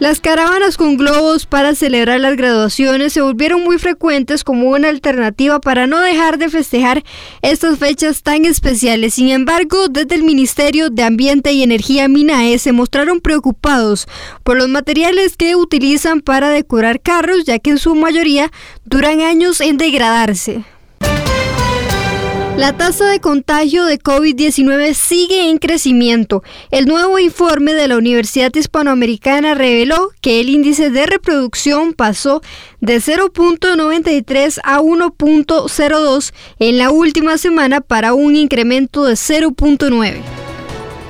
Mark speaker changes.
Speaker 1: Las caravanas con globos para celebrar las graduaciones se volvieron muy frecuentes como una alternativa para no dejar de festejar estas fechas tan especiales. Sin embargo, desde el Ministerio de Ambiente y Energía MINAE se mostraron preocupados por los materiales que utilizan para decorar carros, ya que en su mayoría duran años en degradarse. La tasa de contagio de COVID-19 sigue en crecimiento. El nuevo informe de la Universidad Hispanoamericana reveló que el índice de reproducción pasó de 0.93 a 1.02 en la última semana para un incremento de 0.9.